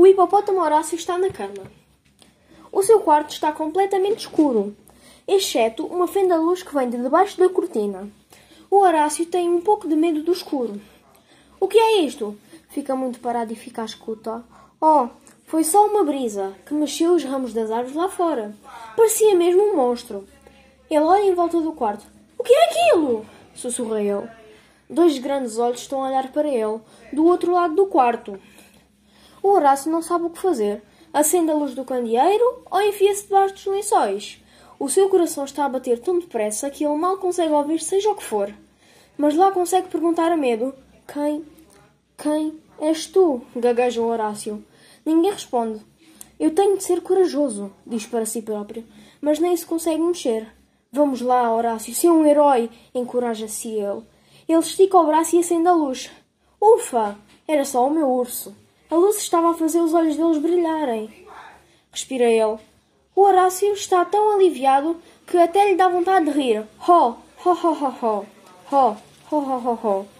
O hipopótamo Horácio está na cama. O seu quarto está completamente escuro, exceto uma fenda de luz que vem de debaixo da cortina. O Horácio tem um pouco de medo do escuro. O que é isto? Fica muito parado e fica à escuta. Oh, foi só uma brisa que mexeu os ramos das árvores lá fora. Parecia mesmo um monstro. Ele olha em volta do quarto. O que é aquilo? sussurra ele. Dois grandes olhos estão a olhar para ele, do outro lado do quarto. O Horácio não sabe o que fazer. Acende a luz do candeeiro ou enfia-se debaixo dos lençóis. O seu coração está a bater tão depressa que ele mal consegue ouvir seja o que for. Mas lá consegue perguntar a medo: Quem? Quem és tu? gagueja o Horácio. Ninguém responde. Eu tenho de ser corajoso, diz para si próprio, mas nem se consegue mexer. Vamos lá, Horácio, ser um herói, encoraja-se ele. Ele estica o braço e acende a luz. Ufa! Era só o meu urso. A luz estava a fazer os olhos deles brilharem. Respira ele. O Horácio está tão aliviado que até lhe dá vontade de rir. Ho, ho, ho, ho, ho. Ho, ho, ho, ho, ho.